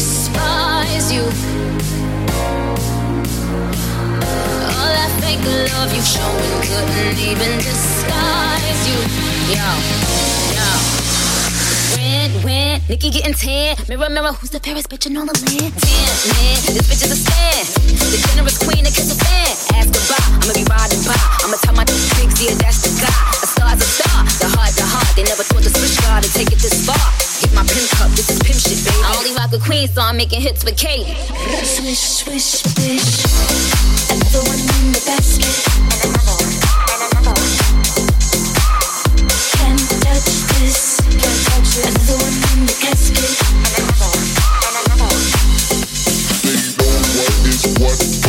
despise you. All that fake love you've shown couldn't even disguise you. Yo, yo. Red, red, Nikki getting tan. Mirror, mirror, who's the fairest bitch in all the land? Damn, man, this bitch is a fan. The generous queen that catch a fan. Ask her I'ma be riding by. I'ma tell my big yeah, that's the guy. A star's a star, the heart, the heart. They never thought to switch guard and take it this far with my pimp cup. This is pimp shit, baby. I only rock a queen, so I'm making hits with Kate. Swish, swish, swish. Another one in the basket. Another one. Another one. Can't touch this. Another one in the another one. Another one. They what.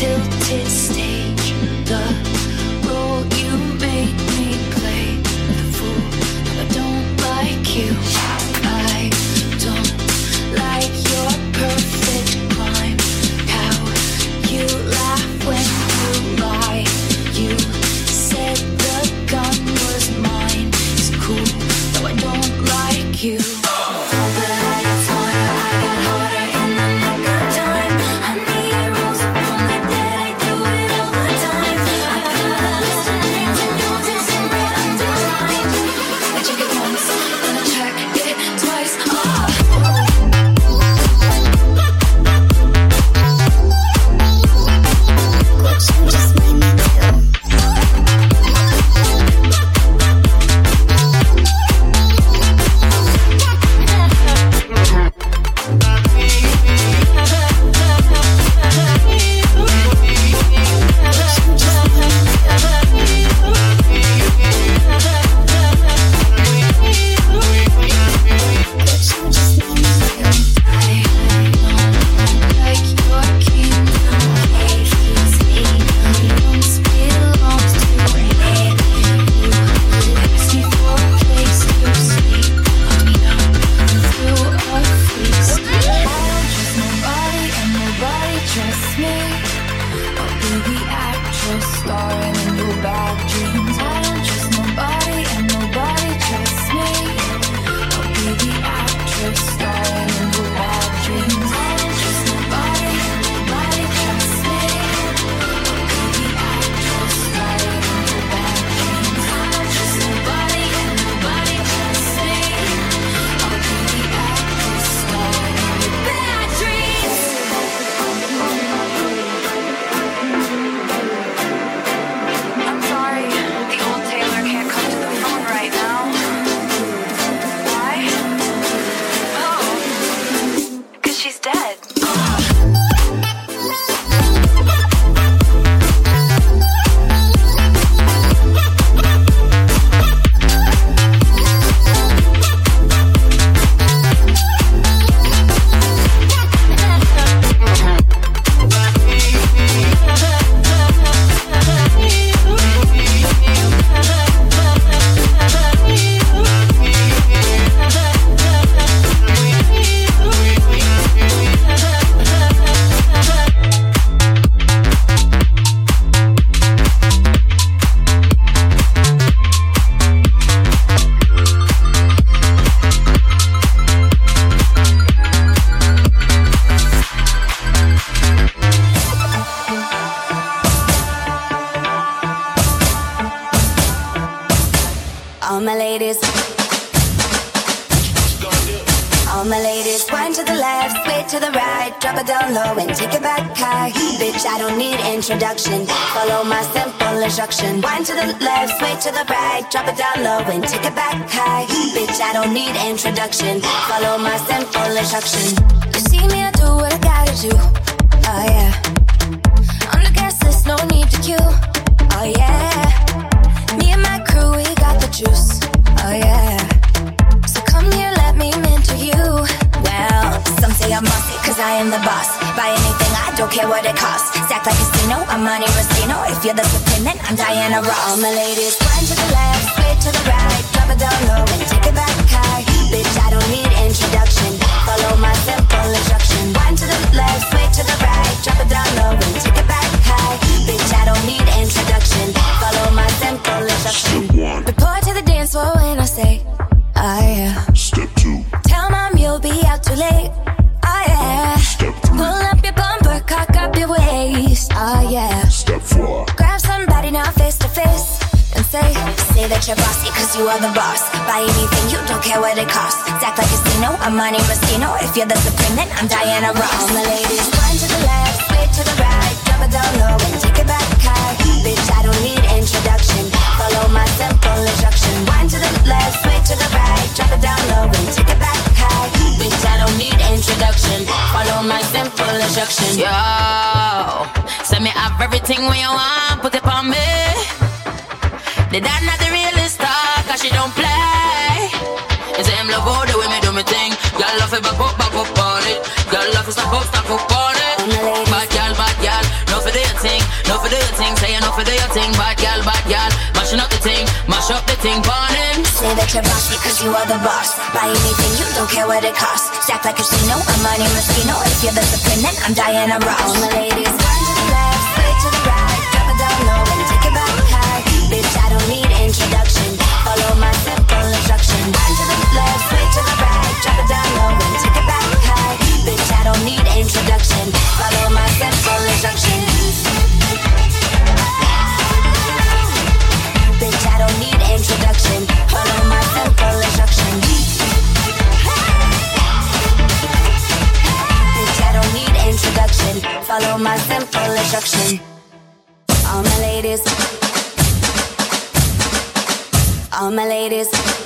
till introduction. Follow my simple instruction. Wind to the left, sway to the right, drop it down low and take it back high. Bitch, I don't need introduction. Follow my simple instruction. You see me, I do what I gotta do. Oh yeah. On the gas list, no need to queue. Oh yeah. Me and my crew, we got the juice. Oh yeah. So come here, let me mentor you. Well, some say I'm bossy, cause I am the boss. I don't care what it costs. Stack like a casino, I'm Monte Rustino. If you're the supreme, then I'm Diana Ross. All my ladies, one to the left, switch to the right, drop it down low and take it back high. Bitch, I don't need introduction. Follow my simple instruction. One to the left, switch to the right, drop it down low and take it back high. Bitch, I don't need introduction. Follow my simple instruction. Report to the dance floor when I say, oh yeah. Step two, Tell mom you'll be out too late. Up your waist. Oh yeah. step four, Grab somebody now face to face. And say, say that you're bossy cause you are the boss. Buy anything, you don't care what it costs. Act like a casino, I'm Monte Rustino. If you're the supreme, then I'm Diana Ross. All my ladies, one to the left, switch to the right, drop it down low and take it back high. Bitch, I don't need introduction. My simple instruction. To the left, to the right, drop it down low and take it back high. Bitch, I don't need introduction. Follow my simple instruction. Yo, send me have everything when you want, put it on me. The dad not the realest star, cause she don't play. Him love all the way me do me thing. Love it back up, back up on it. Love it stop up, stop up on it. Bad girl, bad girl, no for do your thing, no for do your thing. Say you no for do your thing, bad girl, bad girl. Mashing up the thing, mash up the thing, on him. Say that you're bossy cause you are the boss. Buy anything, you don't care what it costs. Stack like a casino, I'm Monte Rustino. If you're the supreme, then I'm Diana Ross. All my ladies, one to the left, straight to the right, drop it down low and take it back high. Bitch, I don't need introduction. Follow my simple instruction. One to the left, straight to the right, drop it down low and take it back high. Bitch, I don't need introduction. Follow my simple instruction. I don't need introduction. Follow my simple instruction. I don't need introduction. Follow my simple instruction. All my ladies. All my ladies.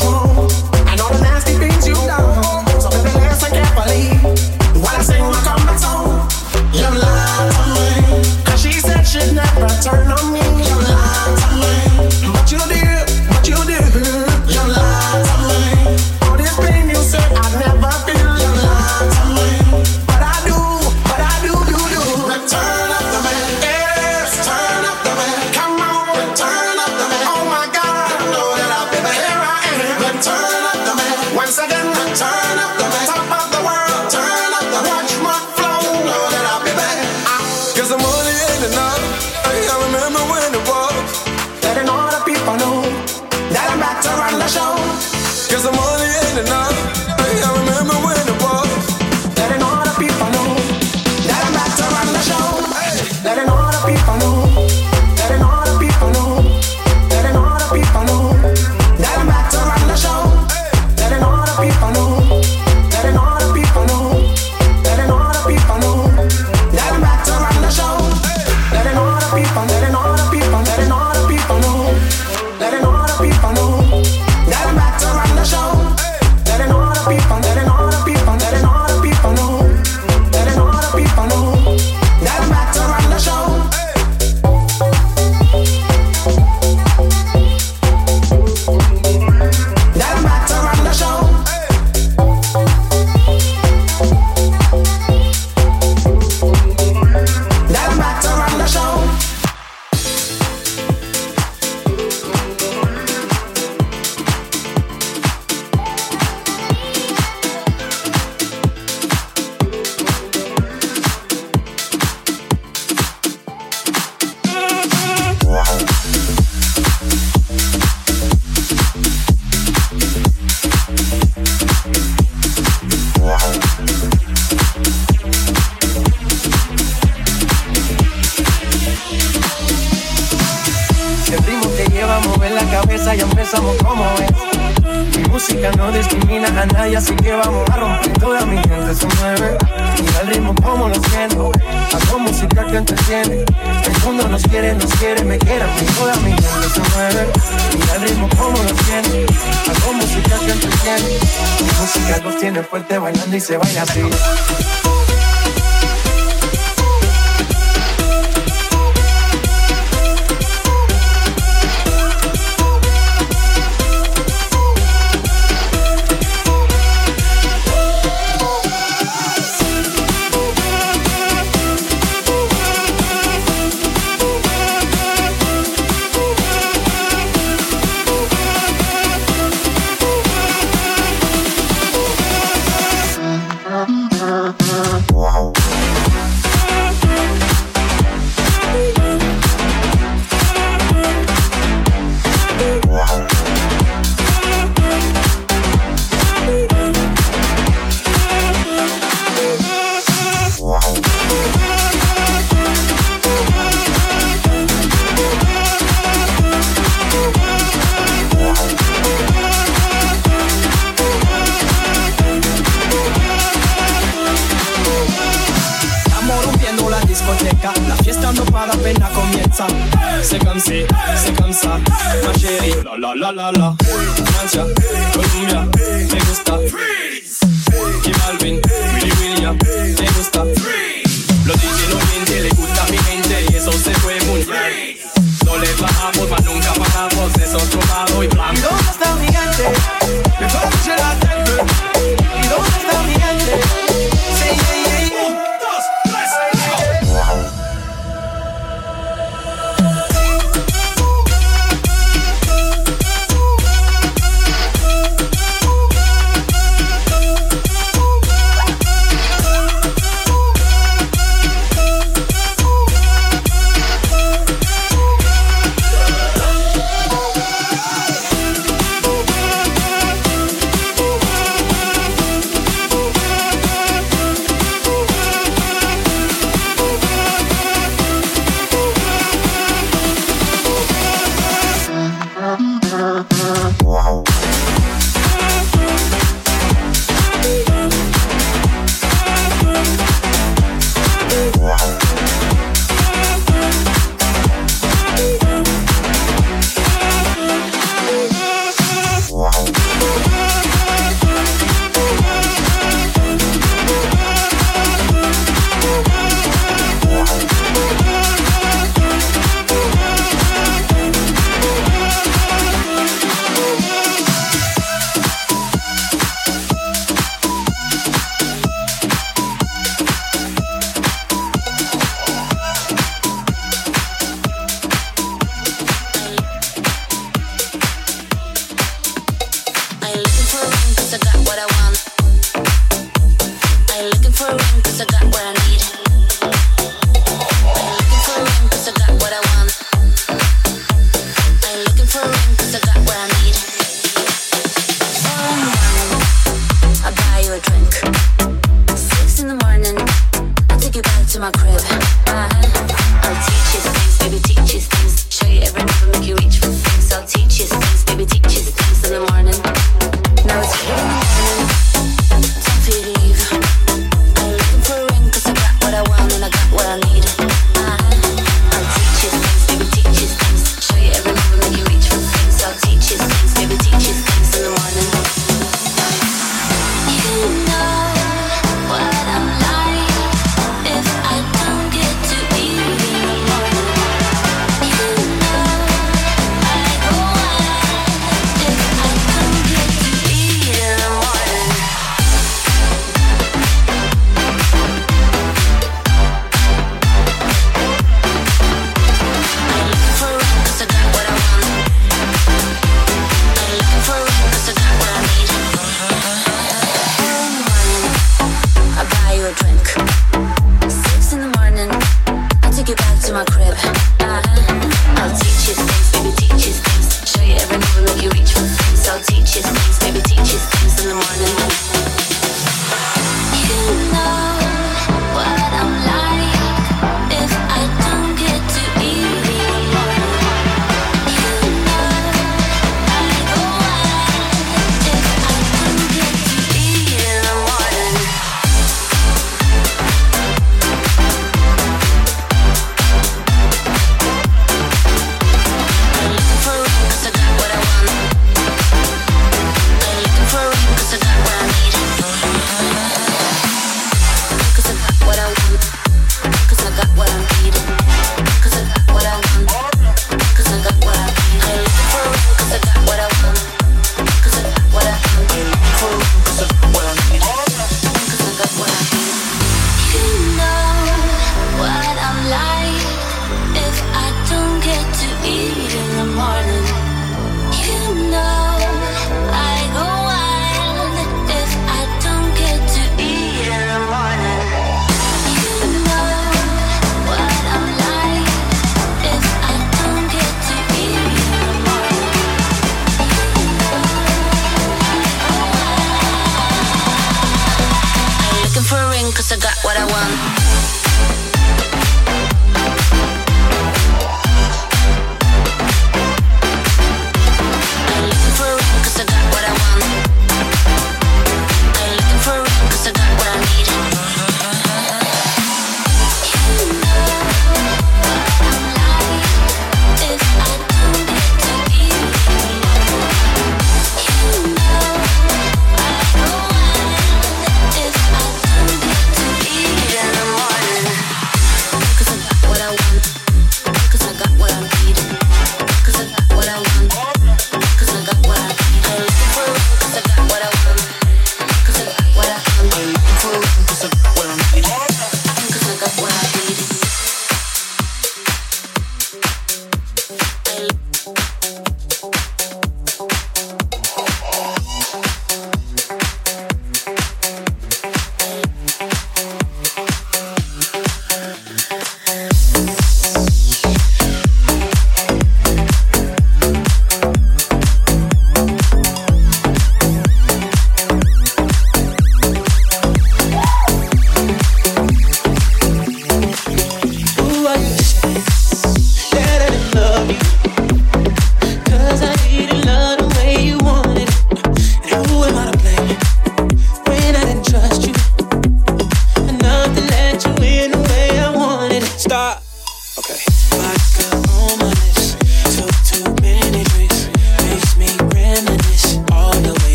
No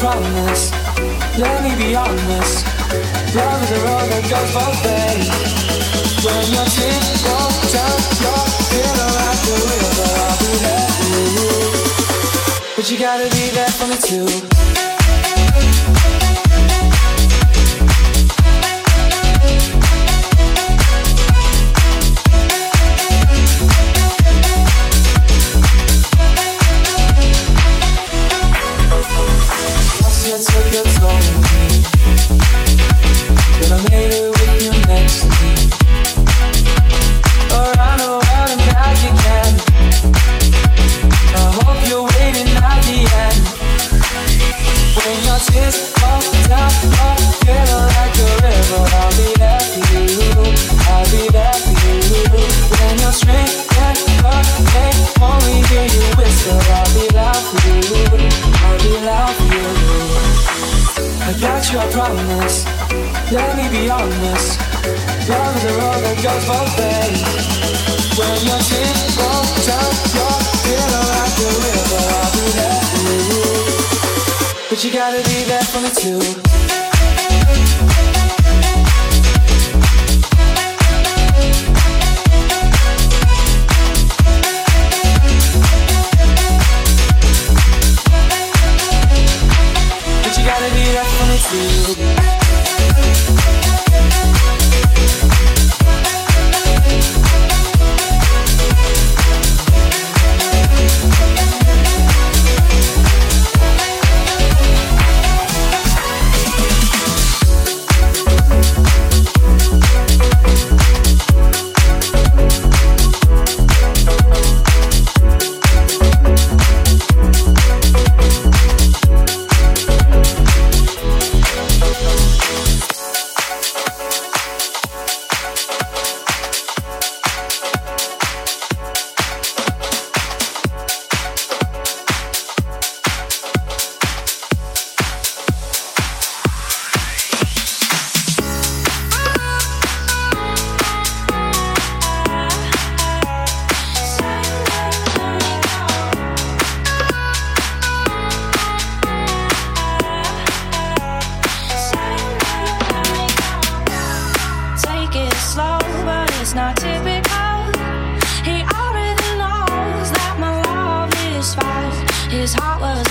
promise. Let me be honest. Love is a road that goes both ways. When your tears fall down your pillow at the river, I'll be there for you. But you gotta be there for me too. his heart was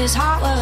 his heart was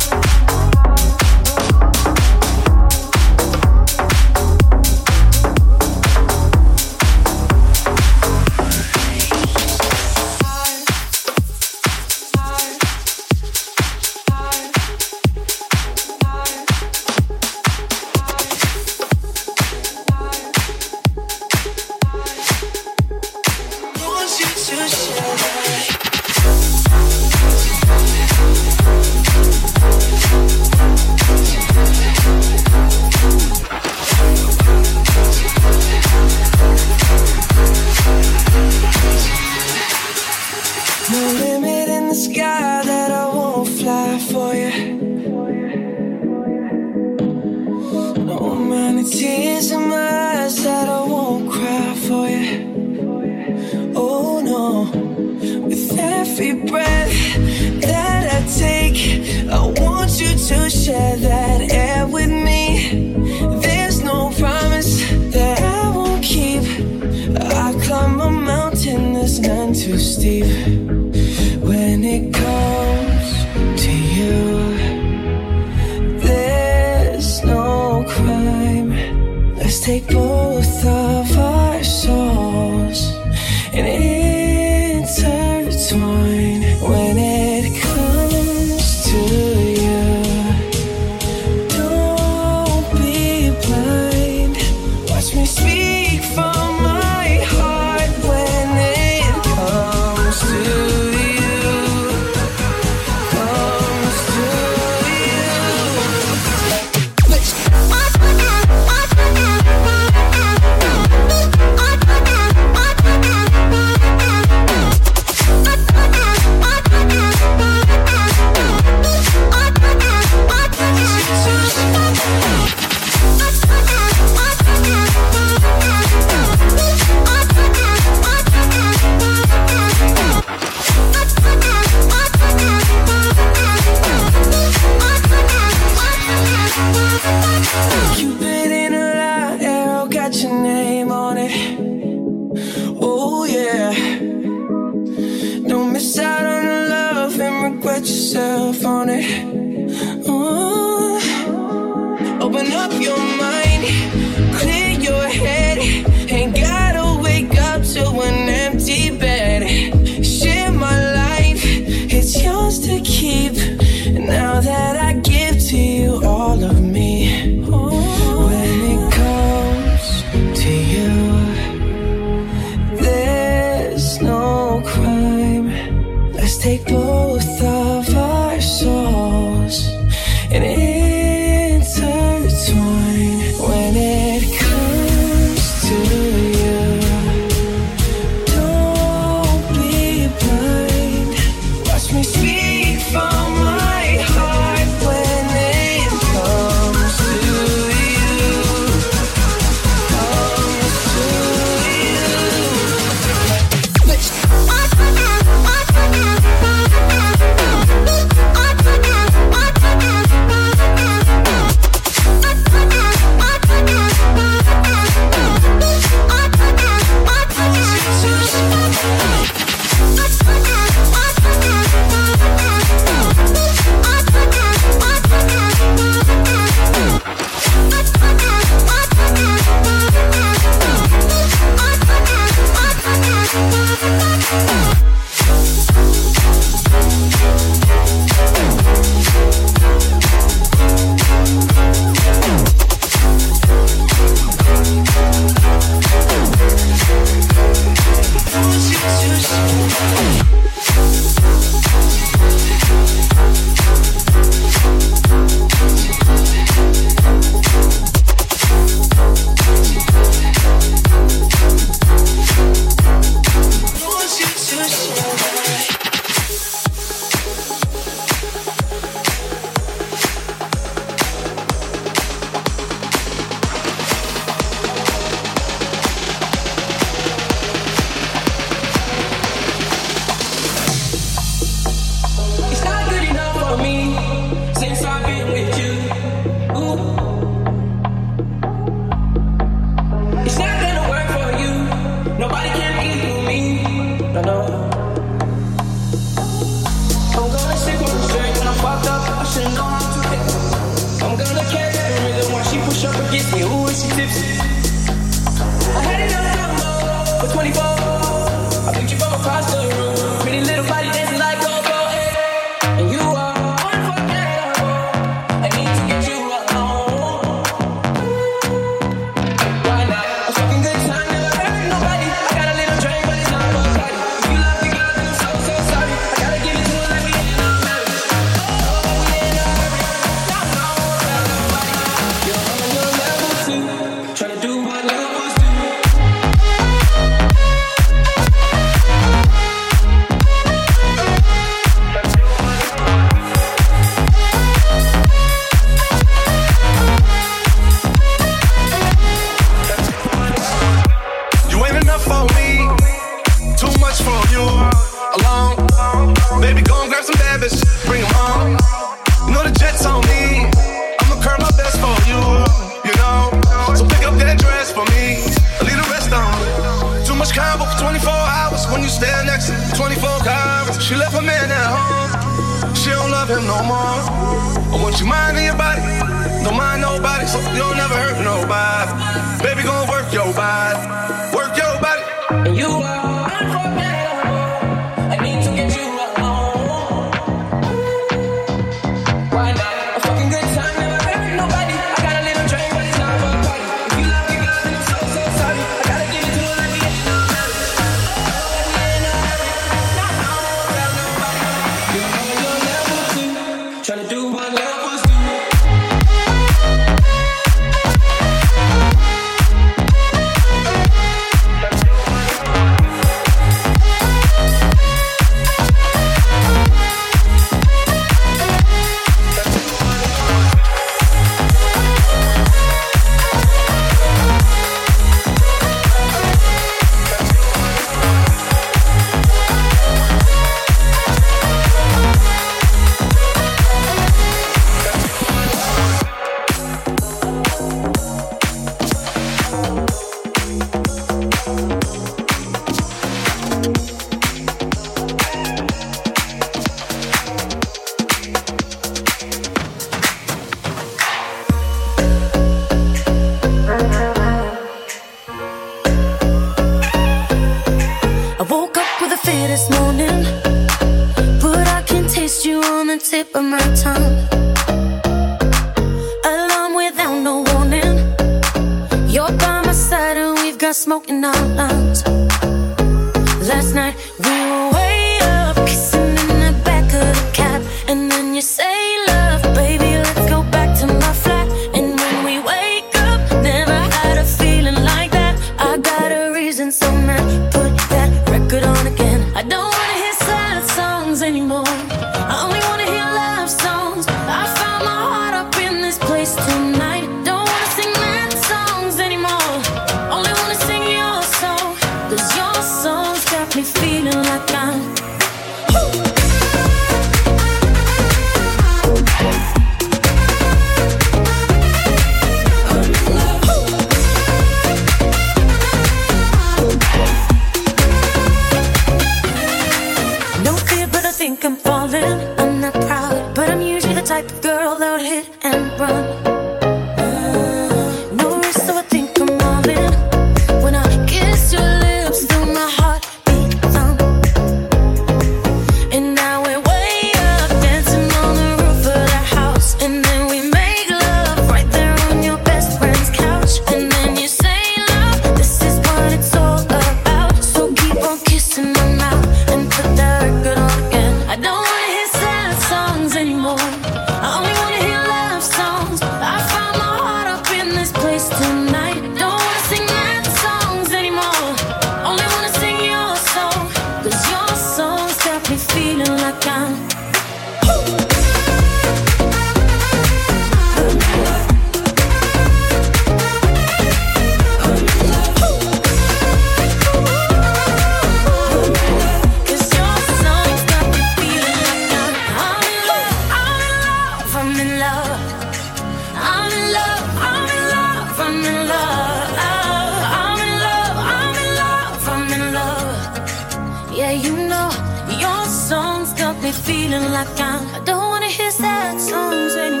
feeling like I'm. I don't wanna hear sad songs anymore.